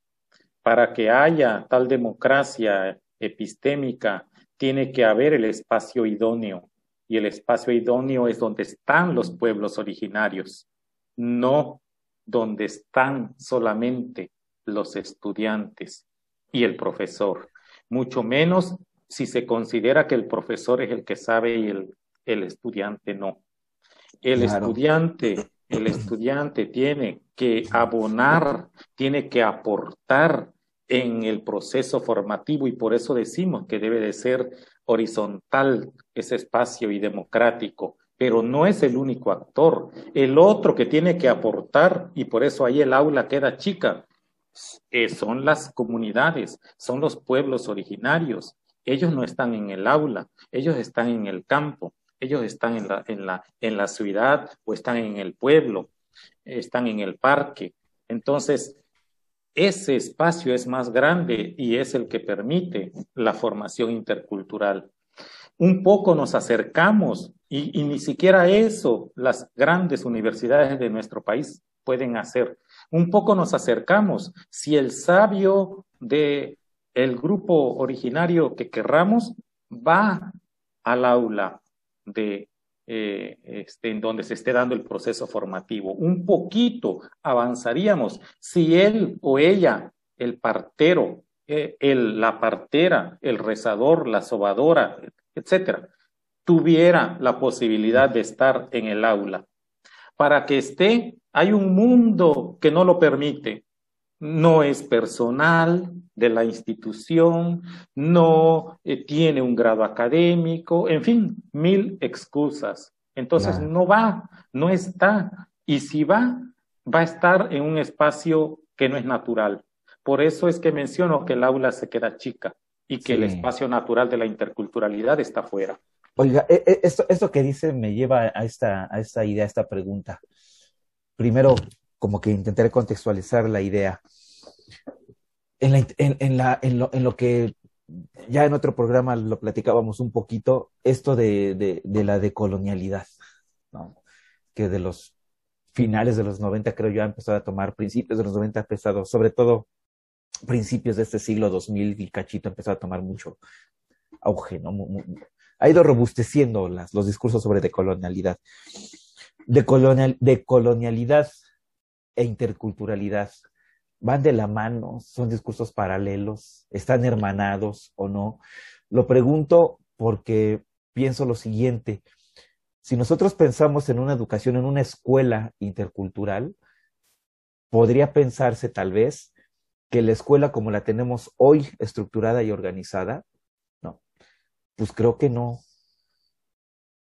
Para que haya tal democracia epistémica, tiene que haber el espacio idóneo. Y el espacio idóneo es donde están los pueblos originarios, no donde están solamente los estudiantes y el profesor. Mucho menos si se considera que el profesor es el que sabe y el, el estudiante no. El Claro. estudiante el estudiante tiene que abonar, tiene que aportar en el proceso formativo y por eso decimos que debe de ser horizontal ese espacio y democrático, pero no es el único actor. El otro que tiene que aportar, y por eso ahí el aula queda chica, eh, son las comunidades, son los pueblos originarios. Ellos no están en el aula, ellos están en el campo, ellos están en la, en la, en la ciudad o están en el pueblo, están en el parque. Entonces, ese espacio es más grande y es el que permite la formación intercultural. Un poco nos acercamos y, ni siquiera eso las grandes universidades de nuestro país pueden hacer. Un poco nos acercamos. Si el sabio de grupo originario que querramos va al aula de eh, este, en donde se esté dando el proceso formativo. Un poquito avanzaríamos si él o ella, el partero, eh, el, la partera, el rezador, la sobadora, etcétera, tuviera la posibilidad de estar en el aula. Para que esté, hay un mundo que no lo permite. No es personal, de la institución, no eh, tiene un grado académico, en fin, mil excusas. Entonces claro. no va, no está. Y si va, va a estar en un espacio que no es natural. Por eso es que menciono que el aula se queda chica y que sí. el espacio natural de la interculturalidad está fuera. Oiga, e, e, esto, esto que dice me lleva a esta, a esta idea, a esta pregunta. Primero, como que intentaré contextualizar la idea en, la, en, la, en, lo, en lo que ya en otro programa lo platicábamos un poquito, esto de, de, de la decolonialidad, ¿no? que de los finales de los 90 creo yo ha empezado a tomar, principios de los 90 ha empezado, sobre todo principios de este siglo 2000 y cachito ha empezado a tomar mucho auge, ¿no? Ha ido robusteciendo las, los discursos sobre decolonialidad. Decolonial, decolonialidad e interculturalidad van de la mano, son discursos paralelos, están hermanados o no. Lo pregunto porque pienso lo siguiente, si nosotros pensamos en una educación, en una escuela intercultural, podría pensarse tal vez que la escuela como la tenemos hoy estructurada y organizada, no, pues creo que no,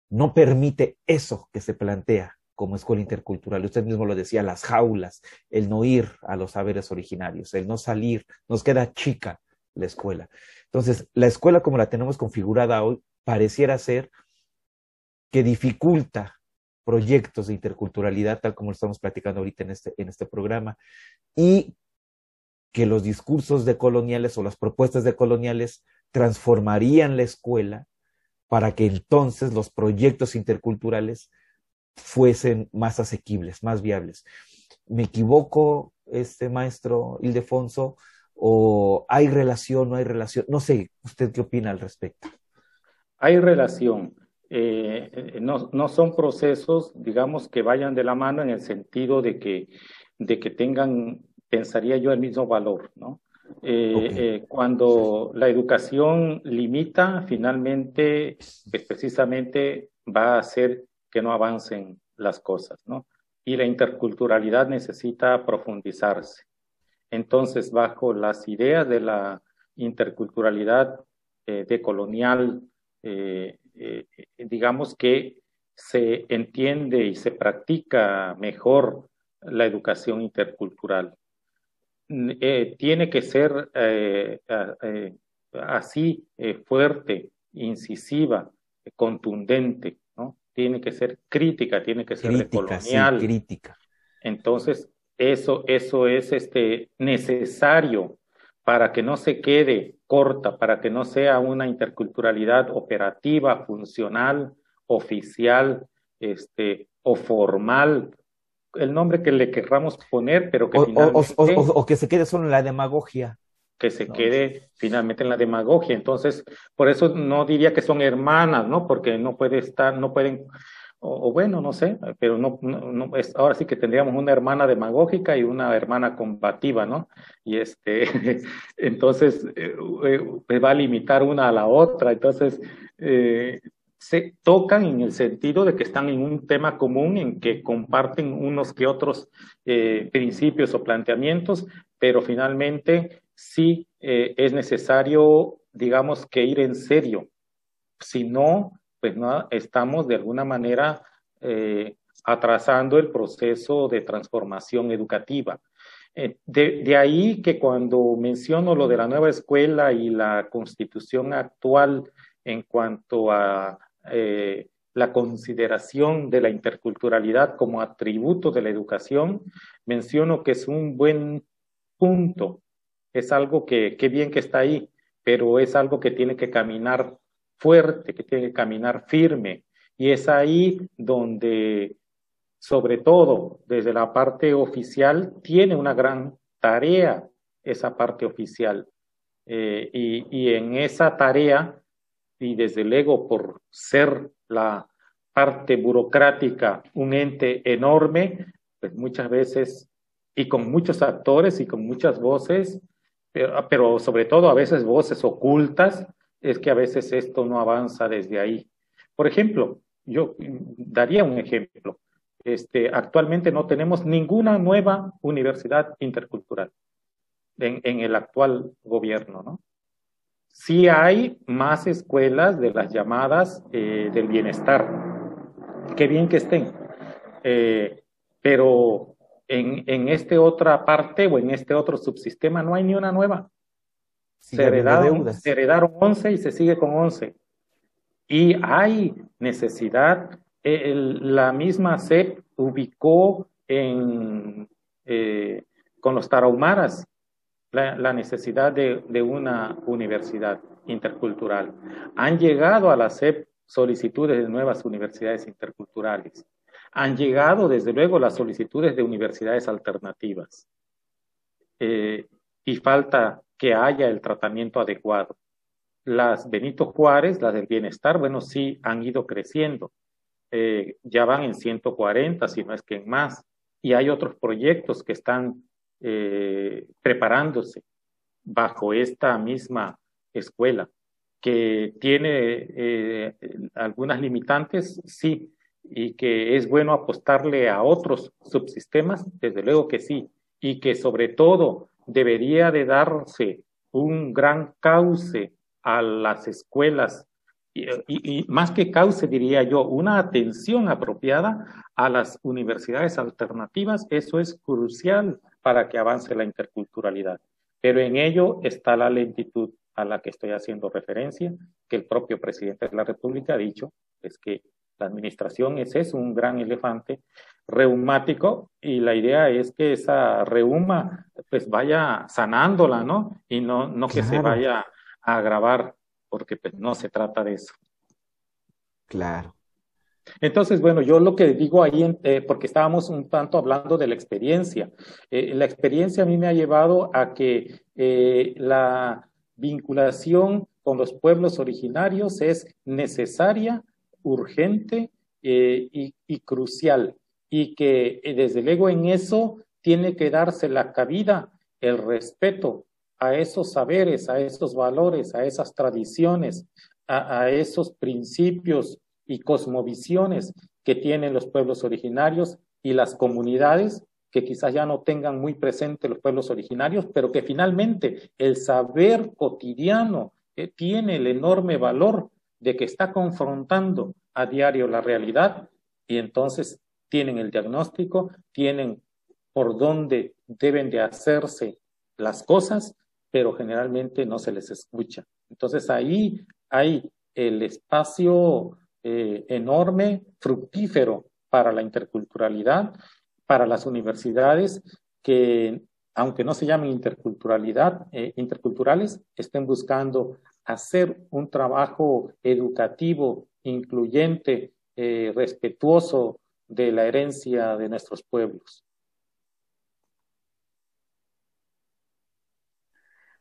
no permite eso que se plantea como escuela intercultural. Usted mismo lo decía, las jaulas, el no ir a los saberes originarios, el no salir, nos queda chica la escuela. Entonces, la escuela como la tenemos configurada hoy pareciera ser que dificulta proyectos de interculturalidad, tal como lo estamos platicando ahorita en este, en este programa, y que los discursos decoloniales o las propuestas decoloniales transformarían la escuela para que entonces los proyectos interculturales fuesen más asequibles, más viables. ¿Me equivoco, este maestro Ildefonso? ¿O hay relación, no hay relación? No sé, ¿usted qué opina al respecto? Hay relación. Eh, no, no, son procesos, digamos, que vayan de la mano en el sentido de que, de que tengan, pensaría yo, el mismo valor, ¿no? Eh, okay. eh, cuando la educación limita, finalmente, pues precisamente va a hacer que no avancen las cosas, ¿no? Y la interculturalidad necesita profundizarse. Entonces, bajo las ideas de la interculturalidad eh, decolonial, eh, eh, digamos que se entiende y se practica mejor la educación intercultural. tiene que ser así fuerte, incisiva, contundente, tiene que ser crítica, tiene que ser crítica, decolonial. Sí, crítica. Entonces, eso, eso es este, necesario para que no se quede corta, para que no sea una interculturalidad operativa, funcional, oficial, este, o formal, el nombre que le querramos poner, pero que o, finalmente... o, o, o, que se quede solo en la demagogia que se no. quede finalmente en la demagogia. Entonces, por eso no diría que son hermanas, ¿no? Porque no puede estar, no pueden, o, o bueno, no sé, pero no, no, no, es, ahora sí que tendríamos una hermana demagógica y una hermana combativa, ¿no? Y este, [laughs] entonces, eh, eh, va a limitar una a la otra. Entonces, eh, se tocan en el sentido de que están en un tema común, en que comparten unos que otros eh, principios o planteamientos, pero finalmente sí eh, es necesario, digamos, que ir en serio. Si no, pues no estamos de alguna manera eh, atrasando el proceso de transformación educativa. Eh, de, ahí que cuando menciono lo de la nueva escuela y la constitución actual en cuanto a la consideración de la interculturalidad como atributo de la educación, menciono que es un buen punto, es algo que, que bien que está ahí, pero es algo que tiene que caminar fuerte, que tiene que caminar firme, y es ahí donde sobre todo desde la parte oficial, tiene una gran tarea esa parte oficial. Eh, y, en esa tarea, y desde luego por ser la parte burocrática un ente enorme, pues muchas veces, y con muchos actores y con muchas voces, pero, pero sobre todo a veces voces ocultas, es que a veces esto no avanza desde ahí. Por ejemplo, yo daría un ejemplo. Este, actualmente no tenemos ninguna nueva universidad intercultural en, el actual gobierno, ¿no? Sí hay más escuelas de las llamadas eh, del bienestar. Qué bien que estén. Eh, pero en, en esta otra parte o en este otro subsistema no hay ni una nueva. se, heredaron, se heredaron 11 y se sigue con 11. Y hay necesidad la misma SEP ubicó en, eh, con los tarahumaras la, necesidad de, de, una universidad intercultural. Han llegado a la SEP solicitudes de nuevas universidades interculturales. Han llegado, desde luego, las solicitudes de universidades alternativas. Eh, y falta que haya el tratamiento adecuado. Las Benito Juárez, las del bienestar, bueno, sí han ido creciendo eh, ya van en 140, si no es que en más, y hay otros proyectos que están eh, preparándose bajo esta misma escuela, que tiene algunas limitantes, sí, y que es bueno apostarle a otros subsistemas, desde luego que sí, y que sobre todo debería de darse un gran cauce a las escuelas y, más que cauce, diría yo, una atención apropiada a las universidades alternativas, eso es crucial para que avance la interculturalidad. Pero en ello está la lentitud a la que estoy haciendo referencia, que el propio presidente de la República ha dicho, es que la administración es eso, un gran elefante reumático y la idea es que esa reuma pues vaya sanándola, ¿no? Y no, no que se vaya a agravar porque pues, no se trata de eso. Claro. Entonces, bueno, yo lo que digo ahí, eh, porque estábamos un tanto hablando de la experiencia, eh, la experiencia a mí me ha llevado a que eh, la vinculación con los pueblos originarios es necesaria, urgente y, y, crucial, y que desde luego en eso tiene que darse la cabida, el respeto a esos saberes, a esos valores, a esas tradiciones, a, esos principios y cosmovisiones que tienen los pueblos originarios y las comunidades que quizás ya no tengan muy presente los pueblos originarios, pero que finalmente el saber cotidiano eh, tiene el enorme valor de que está confrontando a diario la realidad y entonces tienen el diagnóstico, tienen por dónde deben de hacerse las cosas pero generalmente no se les escucha. Entonces ahí hay el espacio eh, enorme, fructífero para la interculturalidad, para las universidades que, aunque no se llamen interculturalidad, eh, interculturales, estén buscando hacer un trabajo educativo, incluyente, eh, respetuoso de la herencia de nuestros pueblos.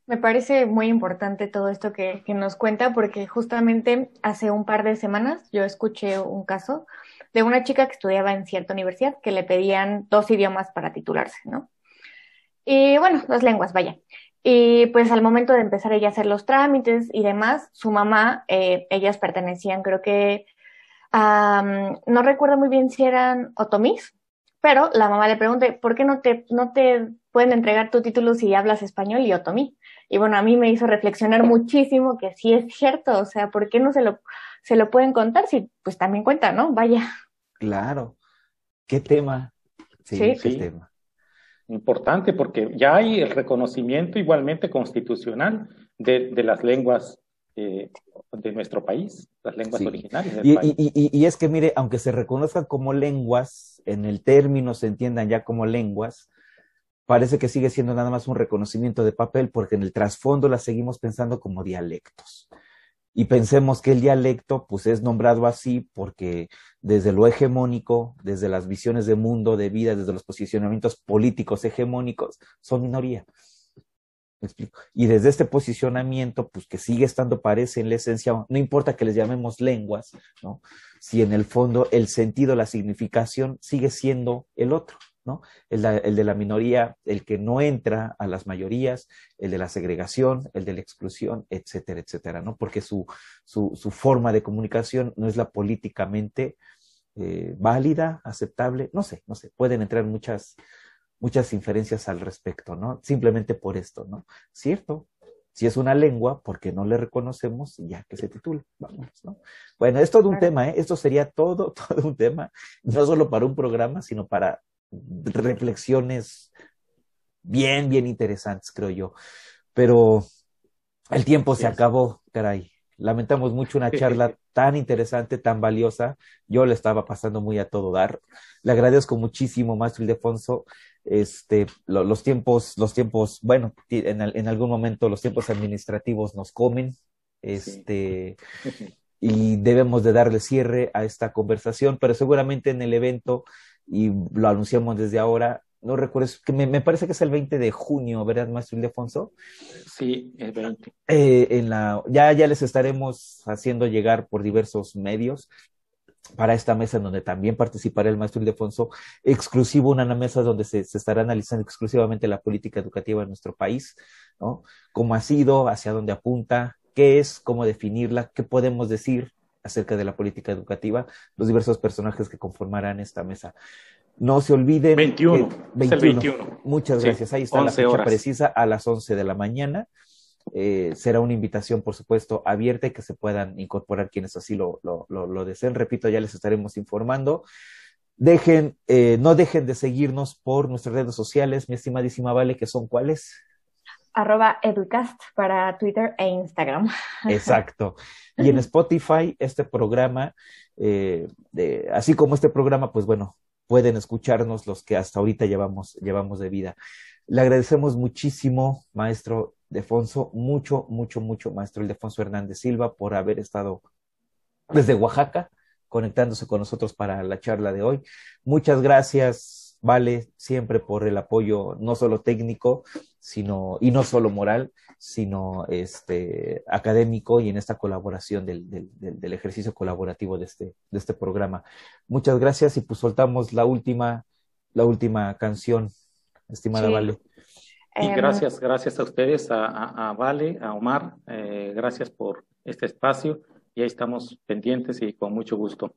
Me parece muy importante todo esto que, nos cuenta porque justamente hace un par de semanas yo escuché un caso de una chica que estudiaba en cierta universidad que le pedían dos idiomas para titularse, ¿no? Y bueno, dos lenguas, vaya. Y pues al momento de empezar ella a hacer los trámites y demás, su mamá, eh, ellas pertenecían, creo que, no recuerdo muy bien si eran otomís, pero la mamá le pregunta, ¿por qué no te, no te pueden entregar tu título si hablas español y otomí? Y bueno, a mí me hizo reflexionar muchísimo que sí es cierto, o sea, ¿por qué no se lo, se lo pueden contar si pues también cuenta, ¿no? Vaya. Claro. ¿Qué tema? Sí, qué tema. Importante porque ya hay el reconocimiento igualmente constitucional de, de las lenguas eh, de nuestro país, las lenguas originales del y, país. Y, y, y, es que, mire, aunque se reconozcan como lenguas, en el término se entiendan ya como lenguas, parece que sigue siendo nada más un reconocimiento de papel porque en el trasfondo las seguimos pensando como dialectos. Y pensemos que el dialecto pues es nombrado así porque desde lo hegemónico, desde las visiones de mundo, de vida, desde los posicionamientos políticos hegemónicos, son minoría. ¿Me explico? Y desde este posicionamiento, pues que sigue estando, parece en la esencia, no importa que les llamemos lenguas, ¿no? Si en el fondo el sentido, la significación sigue siendo el otro. ¿No? El, el, de la minoría, el que no entra a las mayorías, el de la segregación, el de la exclusión, etcétera, etcétera, ¿no? Porque su, su, su forma de comunicación no es la políticamente eh, válida, aceptable, no sé, no sé, pueden entrar muchas, muchas inferencias al respecto, ¿no? Simplemente por esto, ¿no? Cierto, si es una lengua, porque no le reconocemos, ya que se titula. Vamos, ¿no? Bueno, es todo un tema, ¿eh? Esto sería todo, [laughs] todo un tema, no solo para un programa, sino para reflexiones bien, bien interesantes, creo yo. Pero el tiempo se acabó, caray. Lamentamos mucho una charla [laughs] tan interesante, tan valiosa. Yo le estaba pasando muy a todo dar. Le agradezco muchísimo, Maestro Ildefonso. Este, lo, los tiempos, los tiempos, bueno, en, en, algún momento los tiempos administrativos nos comen. Este, sí. [laughs] y debemos de darle cierre a esta conversación, pero seguramente en el evento y lo anunciamos desde ahora. No recuerdo, que me, me, parece que es el 20 de junio, ¿verdad, maestro Ildefonso? Sí, el 20. Eh, en la, ya, ya les estaremos haciendo llegar por diversos medios para esta mesa en donde también participará el maestro Ildefonso, exclusivo, una mesa donde se, se, estará analizando exclusivamente la política educativa en nuestro país, ¿no? Cómo ha sido, hacia dónde apunta, qué es, cómo definirla, qué podemos decir acerca de la política educativa, los diversos personajes que conformarán esta mesa. No se olviden. 21. Que, 21. 21. Muchas gracias. Ahí está la fecha horas. precisa a las 11 de la mañana. Eh, será una invitación, por supuesto, abierta y que se puedan incorporar quienes así lo, lo, lo, lo deseen. Repito, ya les estaremos informando. Dejen, eh, no dejen de seguirnos por nuestras redes sociales, mi estimadísima Vale, que son cuáles? Arroba educast para Twitter e Instagram. [laughs] Exacto. Y en Spotify, este programa, eh, así como este programa, pues bueno, pueden escucharnos los que hasta ahorita llevamos, llevamos de vida. Le agradecemos muchísimo, maestro Defonso, mucho, mucho, mucho, maestro Ildefonso Hernández Silva, por haber estado desde Oaxaca conectándose con nosotros para la charla de hoy. Muchas gracias, Vale, siempre por el apoyo no solo técnico, sino, y no solo moral, sino este, académico y en esta colaboración del, del, del, ejercicio colaborativo de este, de este programa. Muchas gracias y pues soltamos la última, la última canción, estimada sí. Vale. Y gracias, gracias a ustedes, a, a, a Vale, a Omar, eh, gracias por este espacio y ahí estamos pendientes y con mucho gusto.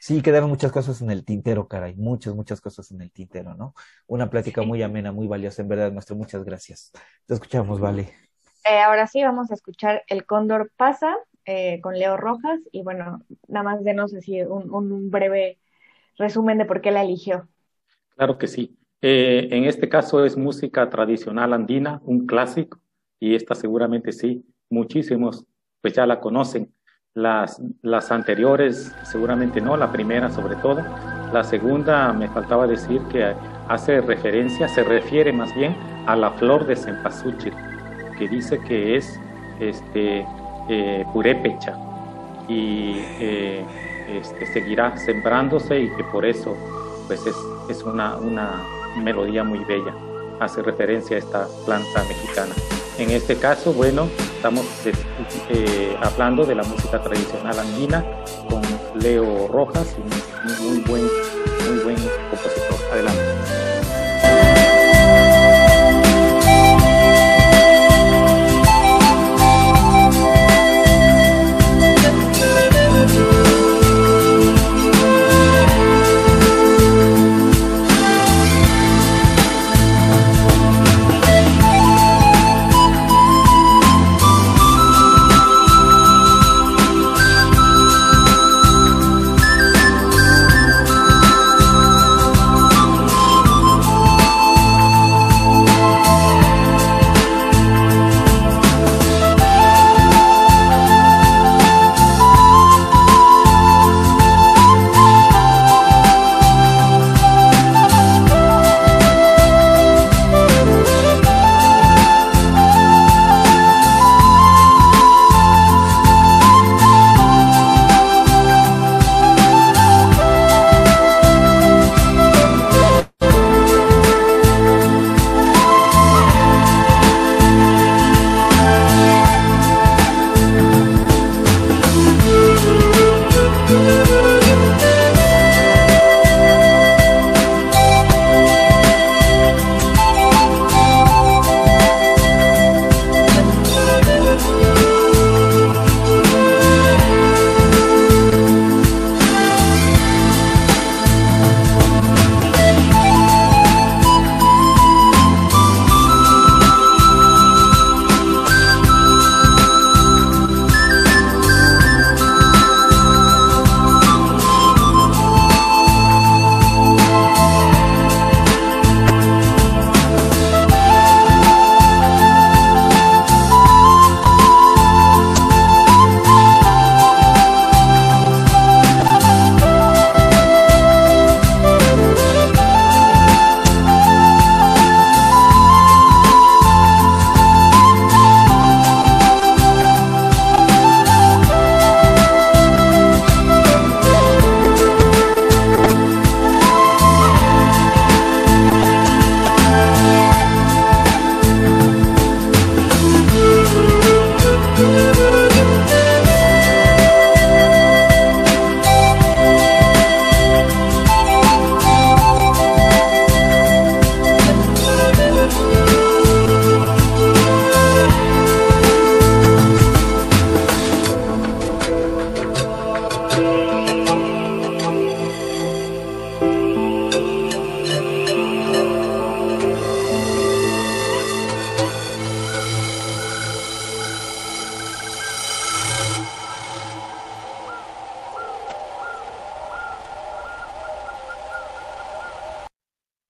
Sí, quedaron muchas cosas en el tintero, caray, muchas, muchas cosas en el tintero, ¿no? Una plática muy amena, muy valiosa, en verdad, maestro, muchas gracias. Te escuchamos, Vale. Eh, ahora sí, vamos a escuchar El Cóndor pasa eh, con Leo Rojas y bueno, nada más denos así un, un, breve resumen de por qué la eligió. Claro que sí. Eh, en este caso es música tradicional andina, un clásico, y esta seguramente sí, muchísimos pues ya la conocen. Las, las anteriores seguramente no, la primera sobre todo. La segunda me faltaba decir que hace referencia, se refiere más bien a la flor de cempasúchil, que dice que es este, eh, purépecha y eh, este, seguirá sembrándose y que por eso pues es, es una, una melodía muy bella. Hace referencia a esta planta mexicana. En este caso, bueno, estamos eh, hablando de la música tradicional andina con Leo Rojas, un muy buen, muy buen compositor. Adelante.